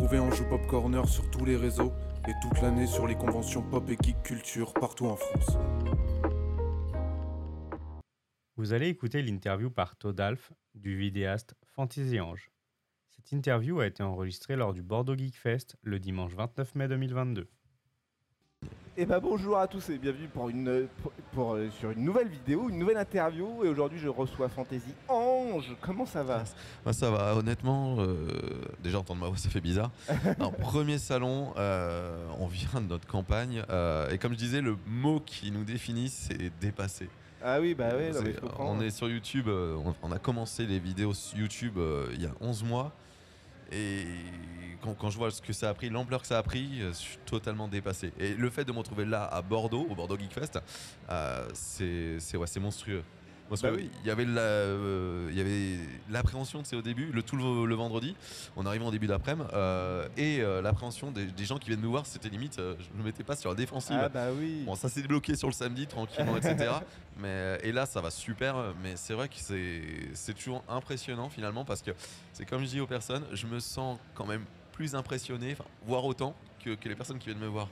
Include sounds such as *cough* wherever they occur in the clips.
retrouver en joue Pop Corner sur tous les réseaux et toute l'année sur les conventions pop et geek culture partout en France. Vous allez écouter l'interview par Todalf du vidéaste Fantasy Ange. Cette interview a été enregistrée lors du Bordeaux Geek Fest le dimanche 29 mai 2022. Et bah bonjour à tous et bienvenue pour une, pour, pour, euh, sur une nouvelle vidéo, une nouvelle interview. Et aujourd'hui je reçois Fantasy Ange. Comment ça va? Ça va, honnêtement, euh, déjà entendre ma voix ça fait bizarre. *laughs* Premier salon, euh, on vient de notre campagne euh, et comme je disais, le mot qui nous définit c'est dépassé. Ah oui, bah oui, non, mais C'est- je comprends. on est sur YouTube, on, on a commencé les vidéos YouTube il y a 11 mois. Et quand, je vois ce que ça a pris, l'ampleur que ça a pris, euh, je suis totalement dépassé. Et le fait de me retrouver là, à Bordeaux, au Bordeaux Geek Fest, euh, c'est ouais, monstrueux. Parce Bah que oui. il y avait la, euh, l'appréhension, c'est au début, le tout le, le vendredi, on arrive en début d'après-midi, euh, et euh, l'appréhension des, des gens qui viennent nous voir, c'était limite, euh, je ne me mettais pas sur la défensive. Ah bah oui. Bon, ça s'est débloqué sur le samedi, tranquillement, etc. *laughs* mais, euh, et là, ça va super. Mais c'est vrai que c'est c'est toujours impressionnant, finalement, parce que c'est comme je dis aux personnes, je me sens quand même plus impressionné, voire autant que, que les personnes qui viennent me voir.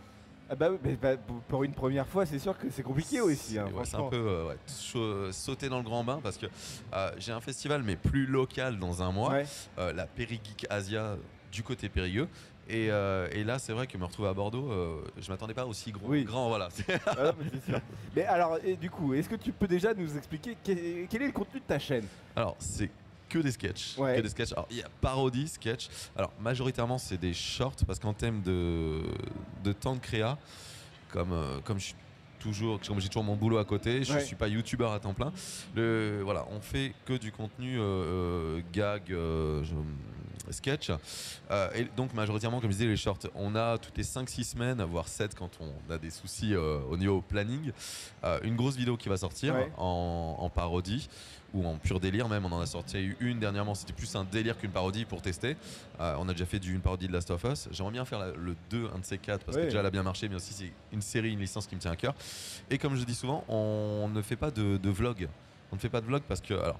Ah bah oui, mais bah, pour- une première fois, c'est sûr que c'est compliqué aussi. hein, C'est- ouais, c'est un peu euh, ouais, chaud- sauter dans le grand bain, parce que euh, j'ai un festival, mais plus local dans un mois, Ouais. euh, la Périgeek Asia du côté Périgueux. Et, euh, et là, c'est vrai que me retrouver à Bordeaux, euh, je m'attendais pas aussi gros, Oui. grand, voilà. *laughs* Ah mais c'est sûr. Mais alors, et du coup, est-ce que tu peux déjà nous expliquer quel, quel est le contenu de ta chaîne? Alors, c'est que des sketchs. Ouais. Que des sketchs. Alors, il y a parodie, sketch. Alors, majoritairement, c'est des shorts parce qu'en thème de, de temps de créa, comme, euh, comme je suis toujours comme j'ai toujours mon boulot à côté je Ouais. suis pas youtubeur à temps plein le voilà on fait que du contenu euh, euh, gag euh, je- sketch. Euh, et donc majoritairement comme je disais les shorts on a toutes les 5-6 semaines voire 7 quand on a des soucis euh, au niveau planning euh, une grosse vidéo qui va sortir Ouais. en, en parodie ou en pur délire même. On en a sorti une dernièrement. C'était plus un délire qu'une parodie pour tester. Euh, on a déjà fait du, une parodie de Last of Us. J'aimerais bien faire la- le 2 un de ces quatre parce Ouais. que déjà elle a bien marché mais aussi c'est une série une licence qui me tient à cœur. Et comme je dis souvent on ne fait pas de, de vlog. On ne fait pas de vlog parce que alors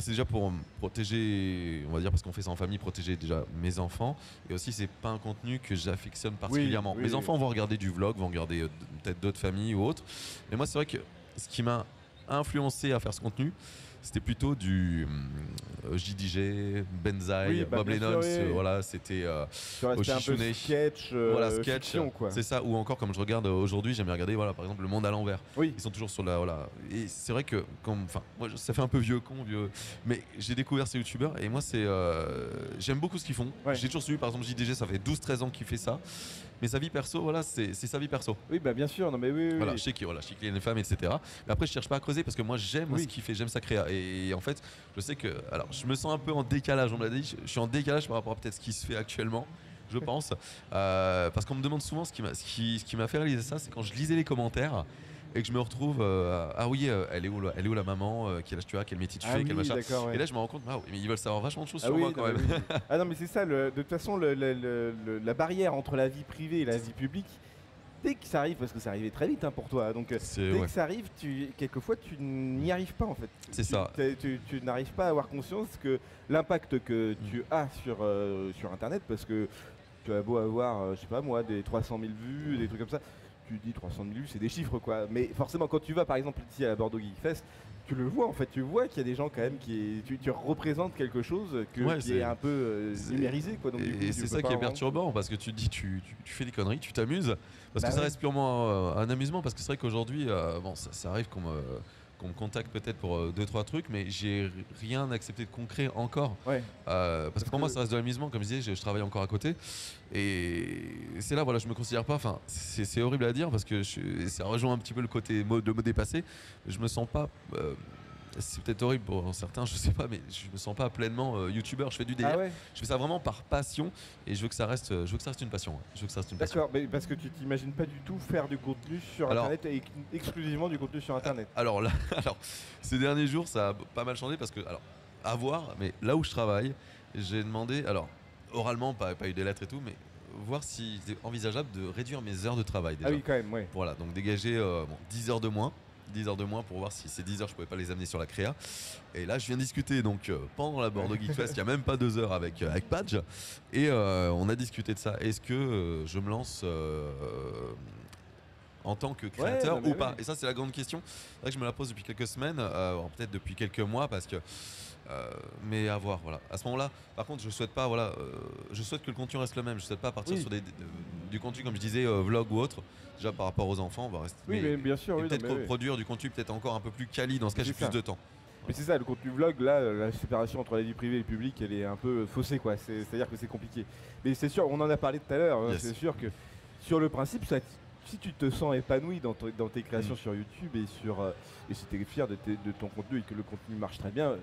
c'est déjà pour protéger, on va dire parce qu'on fait ça en famille, protéger déjà mes enfants. Et aussi, c'est pas un contenu que j'affectionne particulièrement. oui, mes enfants vont regarder du vlog, vont regarder euh, peut-être d'autres familles ou autres. Mais moi, c'est vrai que ce qui m'a influencé à faire ce contenu, c'était plutôt du euh, JDG, Benzaï, Oui, bah, Bob bien Lennon. oui. Voilà, c'était. euh, un peu sketch, euh, voilà, sketch, c'est ça. Ou encore, comme je regarde euh, aujourd'hui, j'aime regarder, voilà, par exemple, Le Monde à l'envers. Oui. Ils sont toujours sur la, voilà. Et c'est vrai que, enfin, moi, ça fait un peu vieux con, vieux. Mais j'ai découvert ces youtubeurs et moi, c'est, euh, j'aime beaucoup ce qu'ils font. Ouais. J'ai toujours suivi, par exemple, JDG, ça fait 12-13 ans qu'il fait ça. Mais sa vie perso, voilà, c'est sa vie perso. Oui, bah bien sûr, non mais oui, oui. Voilà, oui. je sais qu'il voilà, y a une femme, etc. Mais après, je cherche pas à creuser parce que moi, j'aime Oui. ce qu'il fait, j'aime sa créa. Et, en fait, je sais que, alors, je me sens un peu en décalage. On me l'a dit, je, suis en décalage par rapport à peut-être ce qui se fait actuellement. Je *laughs* pense, Euh, parce qu'on me demande souvent ce qui m'a, ce qui, ce qui m'a fait réaliser ça, c'est quand je lisais les commentaires et que je me retrouve, euh, ah oui, euh, elle est où, la- elle est où la maman, euh, quel âge tu as, quel métier tu Ah fais, oui, quel machin. d'accord, ouais. Et là, je me rends compte, ah mais ils veulent savoir vachement de choses Ah sur oui, moi quand même. *laughs* ah non mais c'est ça, le- de toute façon le- le- la barrière entre la vie privée et la vie publique, dès que ça arrive, parce que ça arrivait très vite hein, pour toi, donc euh, dès ouais. que ça arrive, tu, quelquefois tu n'y arrives pas en fait. C'est ça. Tu, tu n'arrives pas à avoir conscience que l'impact que tu as sur, sur internet, parce que tu as beau avoir, je sais pas moi, des 300 000 vues, des trucs comme ça, tu dis 300 000 vues, c'est des chiffres quoi. Mais forcément, quand tu vas par exemple ici à la Bordeaux Geek Fest, tu le vois en fait, tu vois qu'il y a des gens quand même qui. Tu, tu représentes quelque chose que, Ouais, qui est un peu euh, numérisé quoi. Donc, et c'est ça qui est perturbant parce que tu te dis tu, tu, tu fais des conneries, tu t'amuses parce Bah que ça reste purement euh, un amusement parce que c'est vrai qu'aujourd'hui euh, bon ça, ça arrive qu'on me, qu'on me contacte peut-être pour euh, deux trois trucs mais j'ai rien accepté de concret encore. Ouais. Euh, parce que pour moi ça reste de l'amusement comme je disais je, je travaille encore à côté. Et c'est là voilà je me considère pas enfin c'est horrible à dire parce que je, ça rejoint un petit peu le côté mot de me dépasser je me sens pas euh, c'est peut-être horrible pour certains, je sais pas, mais je me sens pas pleinement euh, youtubeur. Je fais du délire. Ah ouais Je fais ça vraiment par passion et je veux que ça reste, je veux que ça reste une passion. ouais. Je veux que ça reste une passion. D'accord, mais parce que tu t'imagines pas du tout faire du contenu sur Alors- internet et ex- exclusivement du contenu sur internet. Alors là, *laughs* alors ces derniers jours, ça a pas mal changé parce que alors à voir, mais là où je travaille, j'ai demandé, alors oralement, pas, pas eu des lettres et tout, mais voir si c'était envisageable de réduire mes heures de travail déjà. Ah oui, quand même, ouais. Voilà, donc dégager euh, bon, 10 heures de moins. 10 heures de moins pour voir si ces 10 heures je pouvais pas les amener sur la créa. Et là je viens discuter donc euh, pendant la Bordeaux Geek Fest, il y a même pas deux heures avec, euh, avec Padge. Et euh, on a discuté de ça. Est-ce que je me lance euh, en tant que créateur non, ou pas? oui. Et ça c'est la grande question. C'est vrai que je me la pose depuis quelques semaines, euh, peut-être depuis quelques mois parce que euh, mais à voir, voilà. À ce moment-là, par contre, je souhaite pas, voilà, euh, je souhaite que le contenu reste le même. Je souhaite pas partir Oui. sur des, de- du contenu, comme je disais, euh, vlog ou autre. Déjà par rapport aux enfants, on va rester. Oui, mais bien sûr, oui, peut-être non, mais oui. produire du contenu peut-être encore un peu plus quali. Dans ce cas, j'ai plus de temps. Mais c'est ça, le contenu vlog, là, la séparation entre la vie privée et le public, elle est un peu faussée, quoi. C'est- C'est-à-dire que c'est compliqué. Mais c'est sûr, on en a parlé tout à l'heure, hein, Yes. c'est sûr que sur le principe, ça, si tu te sens épanoui dans, ton- dans tes créations Mm. sur YouTube et, sur, euh, et si tu es fier de, tes- de ton contenu et que le contenu marche très bien,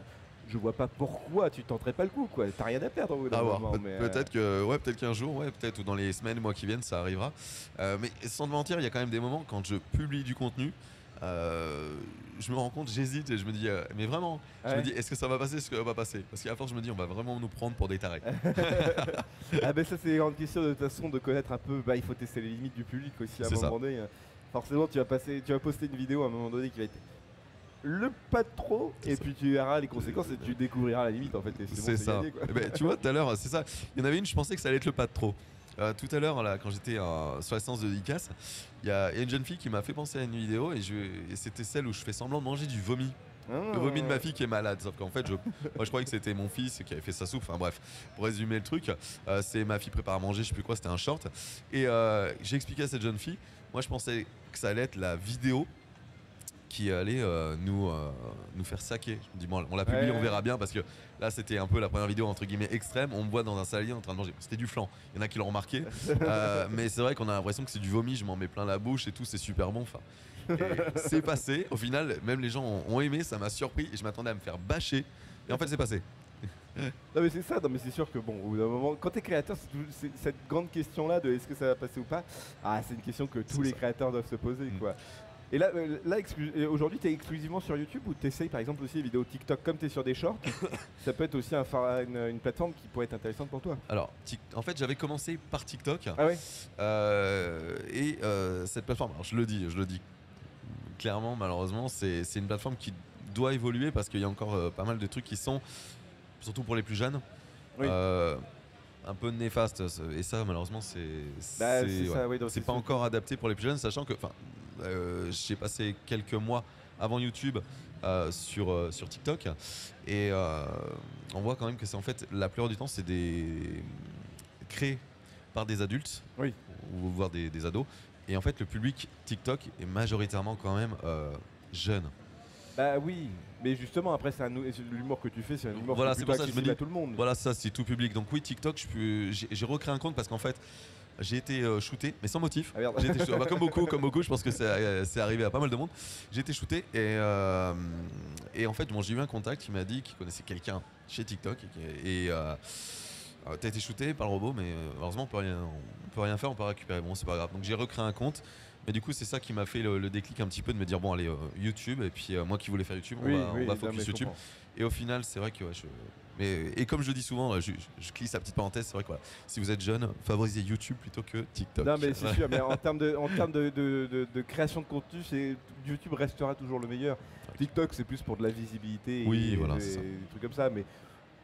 je vois pas pourquoi tu tenterais pas le coup, quoi. T'as rien à perdre au bout voir. moment, mais, euh, Peut-être que, ouais, peut-être qu'un jour, ouais, peut-être ou dans les semaines, mois qui viennent, ça arrivera. Euh, mais sans te mentir, il y a quand même des moments quand je publie du contenu. euh, je me rends compte, j'hésite et je me dis, euh, mais vraiment, je me dis, est-ce que ça va passer, est-ce que ça va pas passer? Parce qu'à force, je me dis, on va vraiment nous prendre pour des tarés. *laughs* ah ben ça c'est une grande question de toute façon de connaître un peu, bah il faut tester les limites du public aussi à un ça. moment donné. Forcément tu vas passer, tu vas poster une vidéo à un moment donné qui va être le pas de trop et puis tu verras les conséquences et tu découvriras la limite en fait. bon, C'est ça. gagné, quoi. Eh ben, tu vois, tout à l'heure, c'est ça. Il y en avait une, je pensais que ça allait être le pas de trop. Euh, tout à l'heure, là, quand j'étais euh, sur la séance de dédicace, il y, a une jeune fille qui m'a fait penser à une vidéo et, c'était celle où je fais semblant de manger du vomi. Le vomi de ma fille qui est malade. Sauf qu'en fait, je, moi, je croyais que c'était mon fils qui avait fait sa soupe. Enfin bref, pour résumer le truc, euh, c'est ma fille prépare à manger, je sais plus quoi, c'était un short. Et euh, j'ai expliqué à cette jeune fille, moi je pensais que ça allait être la vidéo qui allait euh, nous, euh, nous faire saquer. Je me dis, bon, on la Ouais. on verra bien parce que là c'était un peu la première vidéo entre guillemets extrême. On me voit dans un saladier en train de manger. C'était du flan. Il y en a qui l'ont remarqué. *laughs* Euh, mais c'est vrai qu'on a l'impression que c'est du vomi, je m'en mets plein la bouche et tout, c'est super bon. Enfin, *laughs* c'est passé. Au final, même les gens ont, ont aimé, ça m'a surpris et je m'attendais à me faire bâcher. Et en fait, c'est passé. Non mais c'est ça, non mais c'est sûr que bon, au bout d'un moment, quand t'es créateur, c'est cette grande question là de est-ce que ça va passer ou pas, ah c'est une question que tous les ça. créateurs doivent se poser Mm. quoi. Et là, euh, là aujourd'hui t'es exclusivement sur YouTube ou t'essayes par exemple aussi les vidéos TikTok comme t'es sur des shorts, *laughs* ça peut être aussi un une, une plateforme qui pourrait être intéressante pour toi. Alors, en fait, j'avais commencé par TikTok. Ah ouais Euh, et euh, cette plateforme, alors je le dis, je le dis clairement, malheureusement, c'est une plateforme qui doit évoluer parce qu'il y a encore euh, pas mal de trucs qui sont, surtout pour les plus jeunes, Oui. un peu néfastes. Et ça, malheureusement, c'est Bah, c'est- ouais. oui, pas encore adapté pour les plus jeunes, sachant que, j'ai passé quelques mois avant YouTube euh, sur, euh, sur TikTok et euh, on voit quand même que c'est en fait la plupart du temps c'est des créé par des adultes Oui. ou voire des, des ados et en fait le public TikTok est majoritairement quand même euh, jeune. Bah oui, mais justement après c'est l'humour que tu fais, c'est un humour Voilà, qui est pour ça que je me accessible à dis- tout le monde. Voilà, ça c'est tout public. Donc oui, TikTok, j'ai recréé un compte parce qu'en fait, j'ai été euh, shooté, mais sans motif. Ah. J'ai été shooté- bah, comme beaucoup, *laughs* comme beaucoup, je pense que c'est euh, c'est arrivé à pas mal de monde. J'ai été shooté et, euh, et en fait, bon, j'ai eu un contact qui m'a dit qu'il connaissait quelqu'un chez TikTok et, et euh, t'as été shooté par le robot, mais heureusement on peut rien, on peut rien faire, on peut récupérer. Bon, c'est pas grave. Donc j'ai recréé un compte. Mais du coup, c'est ça qui m'a fait le, le déclic un petit peu de me dire bon, allez, euh, YouTube. Et puis euh, moi qui voulais faire YouTube, on Oui, va, on oui, va focus YouTube. Et au final, c'est vrai que ouais, je. Mais, et comme je dis souvent, je, je, je glisse la petite parenthèse, c'est vrai que voilà, si vous êtes jeune, favorisez YouTube plutôt que TikTok. Non mais c'est sûr, mais en *laughs* termes de, en termes de, de- de- de création de contenu, YouTube restera toujours le meilleur. TikTok c'est plus pour de la visibilité Oui, et, voilà, et des trucs comme ça, mais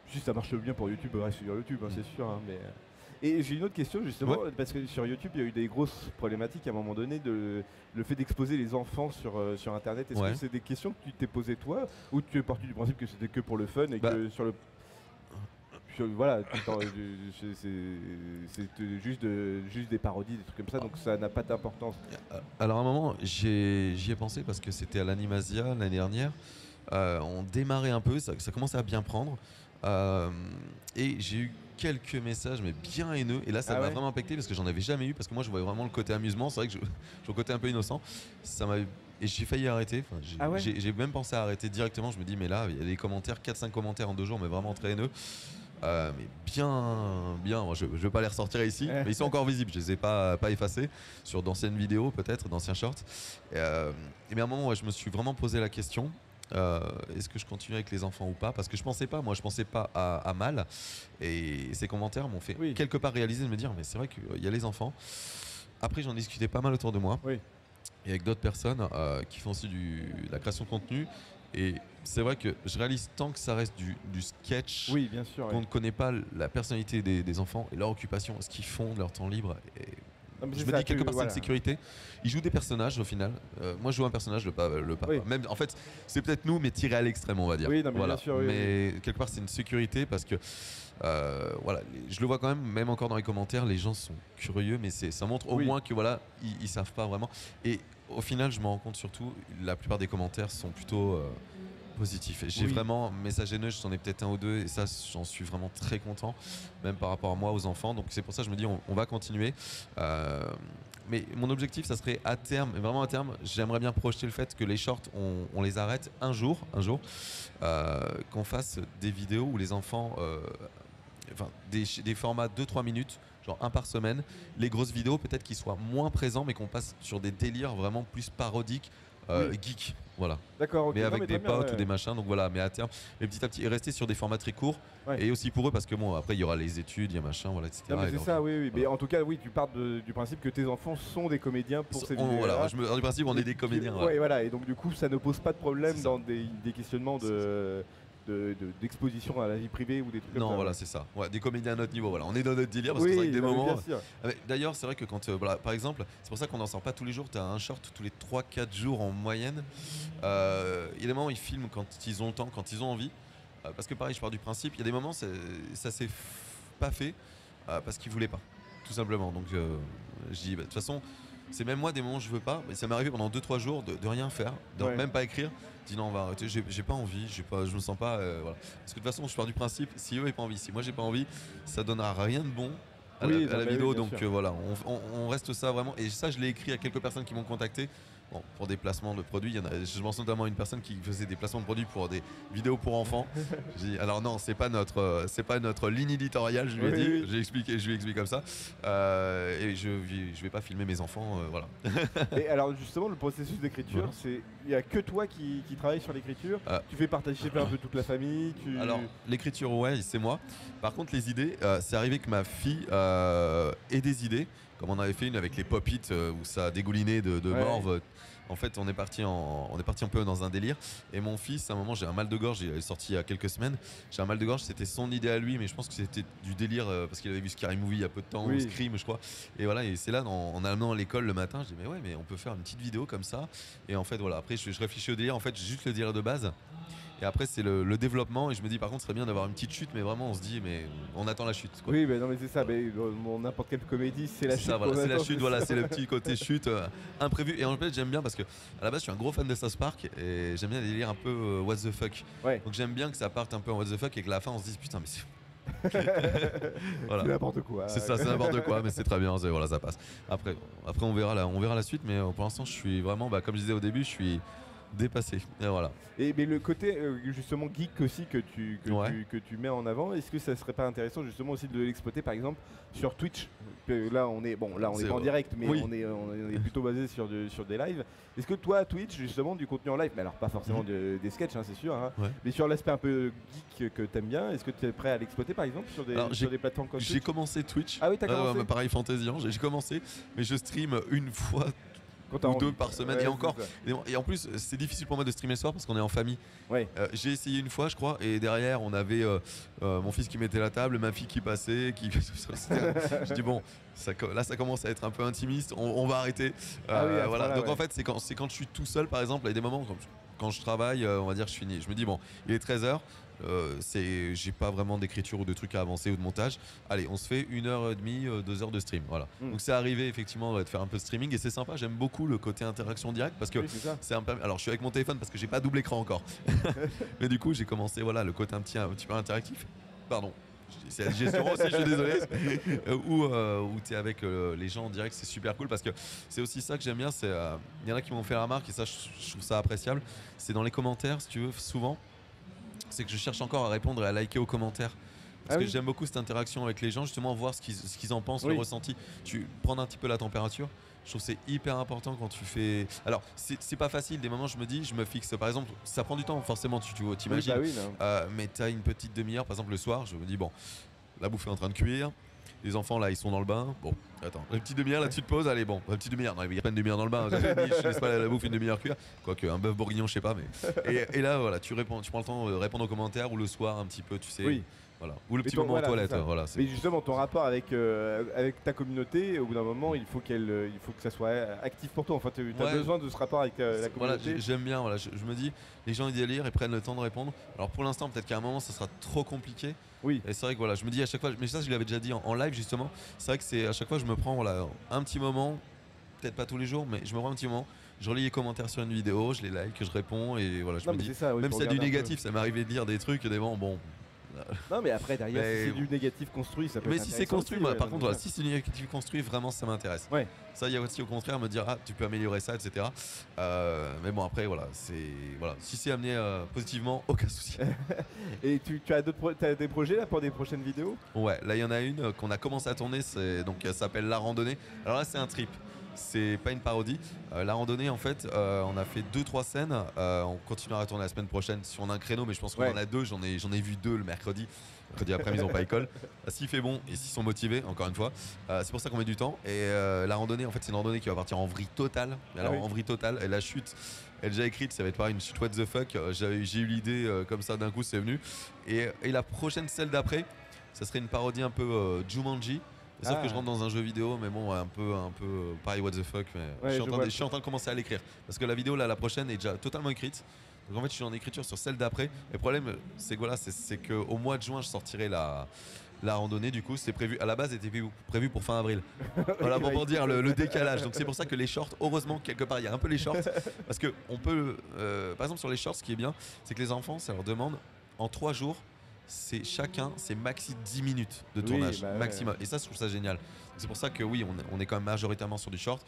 si ça marche bien pour YouTube, reste sur YouTube, hein, Mm. c'est sûr. hein, mais... Et j'ai une autre question justement, parce que sur YouTube il y a eu des grosses problématiques à un moment donné de le fait d'exposer les enfants sur, euh, sur internet. Est-ce Ouais. que c'est des questions que tu t'es posées toi ou tu es parti du principe que c'était que pour le fun et Bah. que sur le. Sur- voilà, euh, c'est- juste, de- juste des parodies, des trucs comme ça, donc ça n'a pas d'importance. Euh, Alors à un moment, j'y ai pensé parce que c'était à l'Animasia l'année dernière. Euh, on démarrait un peu, ça, ça commençait à bien prendre. Euh, et j'ai eu quelques messages, mais bien haineux. Et là, ça Ah m'a ouais vraiment impacté parce que j'en avais jamais eu. Parce que moi, je voyais vraiment le côté amusement. C'est vrai que je, *laughs* je le côté un peu innocent. Ça m'a et j'ai failli arrêter. Enfin, j'ai Ah ouais j'ai même pensé à arrêter directement. Je me dis, mais là, il y a des commentaires, 4-5 commentaires en deux jours, mais vraiment très haineux. Euh, mais bien, bien. Moi, je ne vais pas les ressortir ici, mais ils sont encore visibles. Je les ai pas, pas effacés sur d'anciennes vidéos, peut-être, d'anciens shorts. Et, euh, et mais à un moment, ouais, je me suis vraiment posé la question. euh, Est-ce que je continue avec les enfants ou pas? Parce que je pensais pas, moi je pensais pas à, à mal. Et ces commentaires m'ont fait Oui. quelque part réaliser de me dire, mais c'est vrai qu'il y a les enfants. Après, j'en discutais pas mal autour de moi. Oui. Et avec d'autres personnes euh, qui font aussi du, de la création de contenu. Et c'est vrai que je réalise tant que ça reste du, du sketch, Oui, bien sûr. ouais. qu'on ne connaît pas la personnalité des, des enfants et leur occupation, ce qu'ils font de leur temps libre. Et Non, mais je me dis quelque part voilà. c'est une sécurité. Ils jouent des personnages au final. Euh, moi je joue un personnage, le, pa- le papa. Oui. Même, en fait, c'est peut-être nous, mais tiré à l'extrême, on va dire. Oui, non, mais voilà. bien sûr, mais quelque part c'est une sécurité parce que euh, voilà, je le vois quand même, même encore dans les commentaires, les gens sont curieux, mais ça montre au moins que voilà, ils, ils savent pas vraiment. Et au final, je me rends compte surtout, la plupart des commentaires sont plutôt euh, positifs. J'ai Oui. vraiment message haineux, j'en ai peut-être un ou deux, et ça, j'en suis vraiment très content, même par rapport à moi, aux enfants. Donc c'est pour ça que je me dis, on, on va continuer. Euh, mais mon objectif, ça serait à terme, vraiment à terme, j'aimerais bien projeter le fait que les shorts, on, on les arrête un jour, un jour, euh, qu'on fasse des vidéos où les enfants, enfin des, des formats 2-3 minutes, genre un par semaine. Les grosses vidéos, peut-être qu'ils soient moins présents, mais qu'on passe sur des délires vraiment plus parodiques, euh, Oui. geeks, voilà. D'accord, ok. mais Non, avec mais des potes ouais. ou des machins, donc voilà. Mais à terme, mais petit à petit, et rester sur des formats très courts, Ouais. et aussi pour eux, parce que bon, après il y aura les études, il y a machin, voilà, etc. Non, mais c'est ça, oui, oui. Mais en tout cas, oui, tu pars de- du principe que tes enfants sont des comédiens pour ces vidéos. voilà, je me, du principe, on est des comédiens. Ouais, voilà. voilà. Et donc, du coup, ça ne pose pas de problème dans des, des questionnements de de- de- d'exposition à la vie privée ou des trucs comme Non, ça. voilà, ouais. c'est ça. Ouais, des comédiens à notre niveau, voilà. On est dans notre délire parce que Oui, c'est vrai que des non, moments. Ah, D'ailleurs, c'est vrai que quand, euh, voilà, par exemple, c'est pour ça qu'on n'en sort pas tous les jours. Tu as un short tous les 3-4 jours en moyenne. Euh, Il y a des moments, ils filment quand ils ont le temps, quand ils ont envie. Euh, parce que pareil, je pars du principe, il y a des moments, c'est- ça s'est pas fait parce qu'ils voulaient pas, tout simplement. Donc, je dis, bah, de toute façon, c'est même moi des moments où je veux pas. Mais ça m'est arrivé pendant 2-3 jours de, de rien faire, de Ouais. même pas écrire. Je dis non, on va arrêter, j'ai pas envie, pas, je me sens pas. euh, voilà. Parce que de toute façon, je pars du principe, si eux n'ont pas envie, si moi j'ai pas envie, ça donnera rien de bon à Oui, la, à oui, vidéo. donc euh, voilà, on, on- on reste ça vraiment. Et ça, je l'ai écrit à quelques personnes qui m'ont contacté. Bon, pour des placements de produits, il y en a, je pense notamment à une personne qui faisait des placements de produits pour des vidéos pour enfants. *laughs* Dit, alors non, c'est pas notre, euh, c'est pas notre ligne éditoriale. Je lui ai Oui, dit, oui. j'ai expliqué, je lui ai expliqué comme ça. Euh, et je, je vais pas filmer mes enfants, euh, voilà. Et *laughs* alors justement, le processus d'écriture, Voilà. c'est il y a que toi qui, qui travaille sur l'écriture. Euh. Tu fais participer un peu toute la famille. Tu... Alors, l'écriture, ouais, c'est moi. Par contre, les idées, c'est arrivé que ma fille ait des idées, comme on avait fait une avec les pop-it euh, où ça a dégouliné de, de Ouais. morve. En fait, on est parti en, on est parti un peu dans un délire. Et mon fils, à un moment, j'ai un mal de gorge. Il est sorti il y a quelques semaines. J'ai un mal de gorge. C'était son idée à lui, mais je pense que c'était du délire euh, parce qu'il avait vu Scary Movie il y a peu de temps, Oui. ou Scream, je crois. Et voilà. Et c'est là, en, en allant à l'école le matin, je dis mais ouais, mais on peut faire une petite vidéo comme ça. Et en fait, voilà. Après, je, je réfléchis au délire. En fait, juste le délire de base. Et après, c'est le, le développement. Et je me dis, par contre, ce serait bien d'avoir une petite chute, mais vraiment, on se dit, mais on attend la chute. Quoi. Oui, mais non, mais c'est ça. Mais dans n'importe quelle comédie, c'est la C'est chute. ça, voilà, c'est la chute, voilà, c'est le petit *laughs* côté chute euh, imprévu. Et en fait, j'aime bien parce que à la base, je suis un gros fan de South Park et j'aime bien les délires un peu euh, what the fuck. Ouais. Donc j'aime bien que ça parte un peu en what the fuck et que la fin, on se dise putain, mais c'est. *laughs* voilà. C'est n'importe quoi. C'est ça, c'est n'importe quoi, mais c'est très bien, voilà, ça passe. Après, après on, verra la, on verra la suite, mais euh, pour l'instant, je suis vraiment, bah, comme je disais au début, je suis dépassé. Et voilà. Et mais le côté euh, justement geek aussi que tu que, Ouais. tu que tu mets en avant, est-ce que ça serait pas intéressant justement aussi de l'exploiter par exemple sur Twitch? Là on est bon, là on est, pas en direct, mais Oui. on est on est plutôt basé sur du- sur des lives. Est-ce que toi Twitch justement du contenu en live, mais alors pas forcément de- des sketchs, hein, c'est sûr, hein. Ouais. mais sur l'aspect un peu geek que t'aimes bien, est-ce que tu es prêt à l'exploiter par exemple sur des Alors, sur des plateformes comme J'ai commencé Twitch. Ah oui, t'as Euh, commencé pareil, Fantasy, j'ai j'ai commencé, mais je stream une fois Quand ou deux par semaine, Ouais, et encore. Et, en plus, c'est difficile pour moi de streamer le soir parce qu'on est en famille. Ouais. Euh, j'ai essayé une fois, je crois, et derrière, on avait euh, euh, mon fils qui mettait la table, ma fille qui passait, qui. *laughs* Je dis bon, ça, là, ça commence à être un peu intimiste. On, on va arrêter. Ah oui, voilà. Donc ouais. en fait, c'est quand, quand je suis tout seul, par exemple, il y a des moments quand je, quand je travaille, on va dire, je finis. Je me dis bon, il est 13 h c'est, j'ai pas vraiment d'écriture ou de trucs à avancer ou de montage. Allez, on se fait une heure et demie, euh, deux heures de stream, voilà. Mm. Donc c'est arrivé effectivement ouais, de faire un peu de streaming et c'est sympa. J'aime beaucoup le côté interaction directe parce que Oui, c'est un permis- Alors je suis avec mon téléphone parce que j'ai pas double écran encore. *laughs* Mais du coup j'ai commencé voilà le côté un petit, un petit peu interactif. Pardon. C'est la digestion aussi, je suis désolé. Euh, où euh, où tu es avec euh, les gens en direct, c'est super cool parce que c'est aussi ça que j'aime bien. Euh, Il y en a qui m'ont fait la remarque et ça je, je trouve ça appréciable. C'est dans les commentaires, si tu veux, souvent, c'est que je cherche encore à répondre et à liker aux commentaires. Parce Ah que oui. j'aime beaucoup cette interaction avec les gens, justement voir ce qu'ils ce qu'ils en pensent, Oui. le ressenti. Tu prendre un petit peu la température. Je trouve que c'est hyper important quand tu fais. Alors, c'est pas facile. Des moments, je me dis, je me fixe. Par exemple, ça prend du temps, forcément, tu, Oui, t'imagines. bah oui. Euh, mais tu as une petite demi-heure, par exemple, le soir, je me dis, bon, la bouffe est en train de cuire. Les enfants là, ils sont dans le bain. Bon, attends, une petite demi-heure là, tu te poses. Allez, bon, une petite demi-heure. Non, il n'y a pas une demi-heure dans le bain. Je laisse pas la bouffe une demi-heure cuire. Quoique, un bœuf bourguignon, je sais pas. Mais... Et, et là, voilà, tu réponds, tu prends le temps de répondre aux commentaires ou le soir un petit peu, tu sais. Oui. Voilà. Ou le petit ton- moment voilà, en toilette. Voilà, Mais justement, ton rapport avec, euh, avec ta communauté, au bout d'un moment, il faut, qu'elle, euh, il faut que ça soit actif pour toi. Enfin, tu as Ouais. besoin de ce rapport avec euh, la communauté. j'ai- j'aime bien. Voilà, je, je me dis, les gens ils délirent et prennent le temps de répondre. Alors pour l'instant, peut-être qu'à un moment, ça sera trop compliqué. Oui. Et c'est vrai que voilà, je me dis à chaque fois, mais ça je l'avais déjà dit en, en live justement. C'est vrai que c'est à chaque fois je me prends voilà un petit moment, peut-être pas tous les jours, mais je me prends un petit moment. Je relis les commentaires sur une vidéo, je les like, je réponds et voilà, je Non, me dis. c'est ça, oui, Même s'il y a du négatif, ça m'est arrivé de lire des trucs, des bon, bon. Non, mais après, derrière, Mais si c'est du négatif construit, ça peut Mais être si c'est construit, aussi, moi, ouais, par contre, voilà, si c'est du négatif construit, vraiment ça m'intéresse. Ouais. Ça, il y a aussi au contraire me dire, ah, tu peux améliorer ça, etc. Euh, mais bon, après, voilà, c'est. Voilà, si c'est amené euh, positivement, aucun souci. *laughs* Et tu, tu as, pro- t'as des projets là pour des prochaines vidéos? Ouais, là il y en a une euh, qu'on a commencé à tourner, donc elle s'appelle La Randonnée. Alors là c'est un trip, c'est pas une parodie. Euh, la Randonnée en fait, euh, on a fait deux trois scènes. Euh, on continuera à tourner la semaine prochaine si on a un créneau, mais je pense qu'on Ouais. en a deux. J'en ai j'en ai vu deux le mercredi. Mercredi après ils ont pas école. *laughs* S'il fait bon et s'ils sont motivés, encore une fois, c'est pour ça qu'on met du temps. Et la randonnée en fait c'est une randonnée qui va partir en vrille totale. Mais Alors Ah oui. en vrille totale, et la chute. Elle déjà écrite, ça va être pareil, une chute what the fuck. J'ai eu l'idée comme ça d'un coup, c'est venu. Et, et la prochaine, celle d'après, ça serait une parodie un peu Jumanji. Sauf Ah. que je rentre dans un jeu vidéo, mais bon, un peu, un peu euh, pareil, what the fuck. Mais Ouais, je, suis en train de, je suis en train de commencer à l'écrire. Parce que la vidéo, là, la prochaine, est déjà totalement écrite. Donc en fait, je suis en écriture sur celle d'après. Et le problème, c'est voilà, c'est- qu'au mois de juin, je sortirai la, la randonnée. Du coup, c'est prévu. À la base, c'était prévu- pour fin avril. *laughs* Voilà pour, dire le, le décalage. Donc c'est pour ça que les shorts, heureusement, quelque part, il y a un peu les shorts. Parce que on peut, euh, par exemple, sur les shorts, ce qui est bien, c'est que les enfants, ça leur demande en trois jours. C'est chacun, c'est maxi 10 minutes de Oui, tournage, bah ouais. maximum. Et ça, je trouve ça génial. C'est pour ça que oui, on est, on est quand même majoritairement sur du short.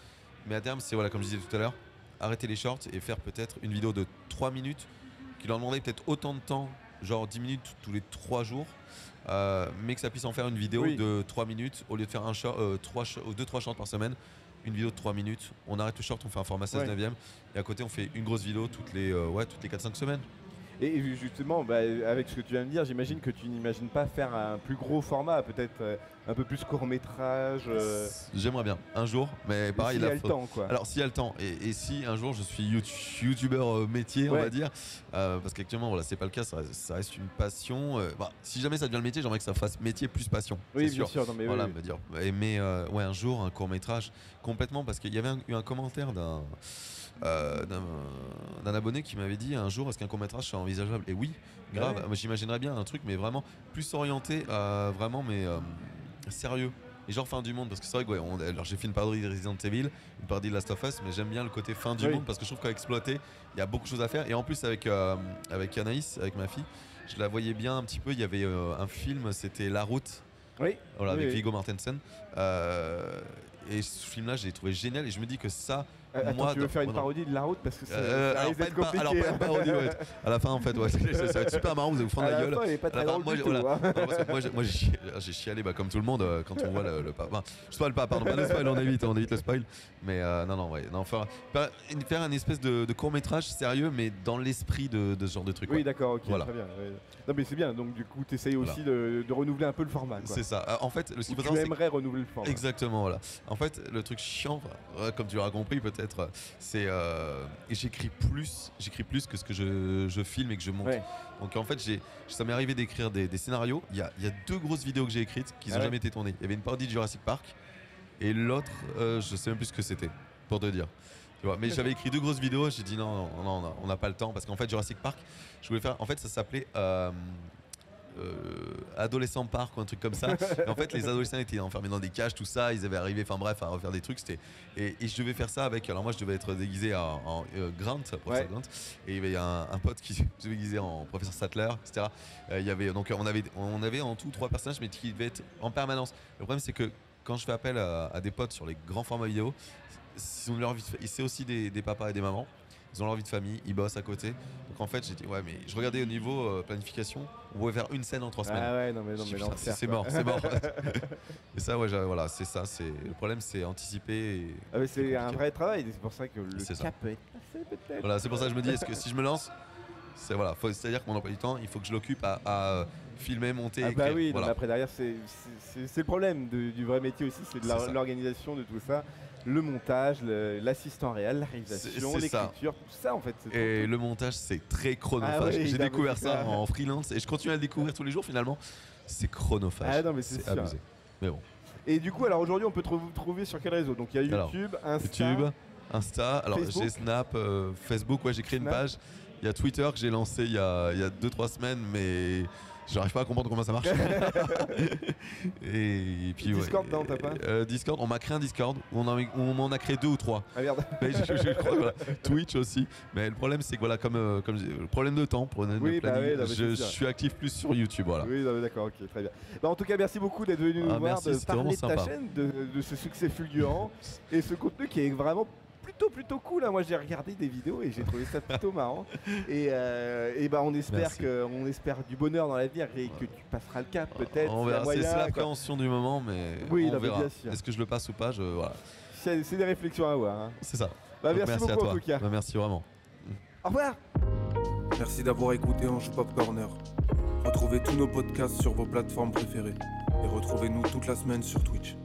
Mais à terme, c'est voilà, comme je disais tout à l'heure, arrêter les shorts et faire peut-être une vidéo de 3 minutes qui leur demandait peut-être autant de temps, genre 10 minutes tous les 3 jours, euh, mais que ça puisse en faire une vidéo Oui. de 3 minutes au lieu de faire un short, euh, 3 2-3 shorts par semaine. Une vidéo de 3 minutes, on arrête le short, on fait un format 16 Ouais. 9 et à côté on fait une grosse vidéo toutes les, euh, ouais, toutes les 4-5 semaines. Et justement, bah, avec ce que tu viens de dire, j'imagine que tu n'imagines pas faire un plus gros format, peut-être euh, un peu plus court métrage. Euh, J'aimerais bien, un jour, mais pareil, s'il y a le temps, quoi. Alors s'il y a le temps et, et si un jour je suis youtu- youtubeur euh, métier on va dire euh, parce qu'actuellement voilà c'est pas le cas ça, reste- ça reste une passion bah, si jamais ça devient le métier j'aimerais que ça fasse métier plus passion oui, bien sûr sûr. Non, mais voilà oui, me dire mais ouais un jour un court métrage complètement parce qu'il y avait un- eu un commentaire d'un euh, d'un abonné qui m'avait dit un jour est-ce qu'un court métrage c'est envisageable? Et oui grave Ouais. moi j'imaginerais bien un truc mais vraiment plus orienté vraiment mais euh, sérieux et genre fin du monde parce que c'est vrai que ouais, on- alors j'ai fait une parodie de Resident Evil une parodie de Last of Us mais j'aime bien le côté fin du Oui. monde parce que je trouve qu'à exploiter il y a beaucoup de choses à faire et en plus avec euh, avec Anaïs avec ma fille je la voyais bien un petit peu il y avait un film c'était La Route oui. voilà, Oui, avec oui. Viggo Mortensen. Et ce film-là, je l'ai trouvé génial. Et je me dis que ça. Euh, attends, moi, tu veux faire une parodie de la route parce que ça, Euh, ça alors, risque pas pa- alors, compliqué. pas une parodie, ouais. *laughs* À la fin, en fait, ouais. ça va être super marrant, vous allez vous prendre À la gueule. fin, À la fin, moi, j'ai- voilà. hein. Chialé, bah, comme tout le monde euh, quand on voit le, le enfin, je spoil pas, pardon, pas de spoil, on évite, on évite le spoil. Mais euh, non, non, ouais, non, faire, faire, un espèce de, de court métrage sérieux, mais dans l'esprit de, de ce genre de truc. Oui, d'accord, ok, Voilà. très bien. ouais. Non, mais c'est bien. Donc, du coup, tu essayes Voilà. aussi de, de renouveler un peu le format. C'est ça. Euh, En fait, le ce qu'il faut renouveler le format. Exactement, voilà. En fait, le truc chiant, comme tu l'auras compris peut-être, euh, c'est euh, et j'écris plus, j'écris plus que ce que je, je filme et que je monte. Ouais. Donc en fait, j'ai, ça m'est arrivé d'écrire des, des scénarios. Il y a, il y a deux grosses vidéos que j'ai écrites qui n'ont Ah ouais jamais été tournées. Il y avait une parodie de Jurassic Park et l'autre, euh, je sais même plus ce que c'était, pour te dire. Tu vois, mais j'avais écrit deux grosses vidéos, j'ai dit non, non, non, on n'a pas le temps parce qu'en fait Jurassic Park, je voulais faire, en fait ça s'appelait euh, euh, Adolescent Park ou un truc comme ça. *laughs* Et en fait les adolescents étaient enfermés dans des cages, tout ça, ils avaient arrivé, enfin bref, à refaire des trucs. C'était et, et je devais faire ça avec, alors moi je devais être déguisé en, en, euh, Grant, professeur Ouais. Grant, et il y avait un, un pote qui *laughs* se déguisait en professeur Sattler, etc. Euh, il y avait donc on avait on avait en tout trois personnages mais qui devaient être en permanence. Le problème c'est que quand je fais appel à, à des potes sur les grands formats vidéo, c'est aussi des, des papas et des mamans. Ils ont leur vie de famille, ils bossent à côté. Donc en fait, j'ai dit ouais, mais je regardais au niveau euh, planification, on pouvait faire une scène en trois semaines. Ah ouais, non, mais non, dis, mais c'est mort, c'est mort. *laughs* *laughs* et ça, ouais, voilà, c'est ça. C'est le problème, c'est anticiper. et- Ah, mais c'est un vrai travail. C'est pour ça que le C'est ça. cap peut être passé, peut-être. Voilà, c'est pour ça que je me dis, est-ce que si je me lance, c'est voilà, faut- c'est-à-dire que mon emploi du temps, il faut que je l'occupe à, à filmer, monter, Ah bah oui, voilà. après derrière, c'est le problème de- du vrai métier aussi, c'est de l'organisation de tout ça, le montage, l'assistant réel, la réalisation, l'écriture, tout ça en fait. Et le montage, c'est très chronophage. Ah J'ai mais découvert ça en freelance et je continue à le découvrir tous les jours finalement. C'est chronophage. Ah non, mais c'est sûr. abusé. Mais bon. Et du coup, alors aujourd'hui, on peut te trouver sur quel réseau? Donc il y a Alors, YouTube, Insta. YouTube, Insta, alors j'ai Snap, euh, Facebook, ouais, j'ai créé une page. Il y a Twitter que j'ai lancé il y a 2-3 semaines, mais j'arrive pas à comprendre comment ça marche. *laughs* et, puis, ouais. Discord, non, t'as pas Euh, Discord, on m'a créé un Discord on, en on m'en a créé deux ou trois. Ah merde. *laughs* Mais je, je crois, voilà. Twitch aussi. Mais le problème, c'est que voilà, comme, euh, comme je le problème de temps pour Oui, bah planning, oui, non, mais je, je suis actif plus sur YouTube. Voilà. Oui, d'accord, ok, très bien. Bah, en tout cas, merci beaucoup d'être venu nous Ah, voir, merci, de parler de ta sympa. chaîne, de, de ce succès fulgurant *laughs* et ce contenu qui est vraiment plutôt plutôt cool. hein. Moi, j'ai regardé des vidéos et j'ai trouvé ça plutôt marrant. Et, euh, et bah, on espère Merci. que on espère du bonheur dans l'avenir et que tu passeras le cap peut-être. On verra. C'est l'appréhension du moment, mais Oui, on verra. bien sûr. Est-ce que je le passe ou pas je, voilà. C'est c'est des réflexions à avoir. hein. C'est ça. Bah, merci, à beaucoup toi. en tout cas. Bah, merci vraiment. Au revoir. Merci d'avoir écouté Ange Pop Corner. Retrouvez tous nos podcasts sur vos plateformes préférées et retrouvez-nous toute la semaine sur Twitch.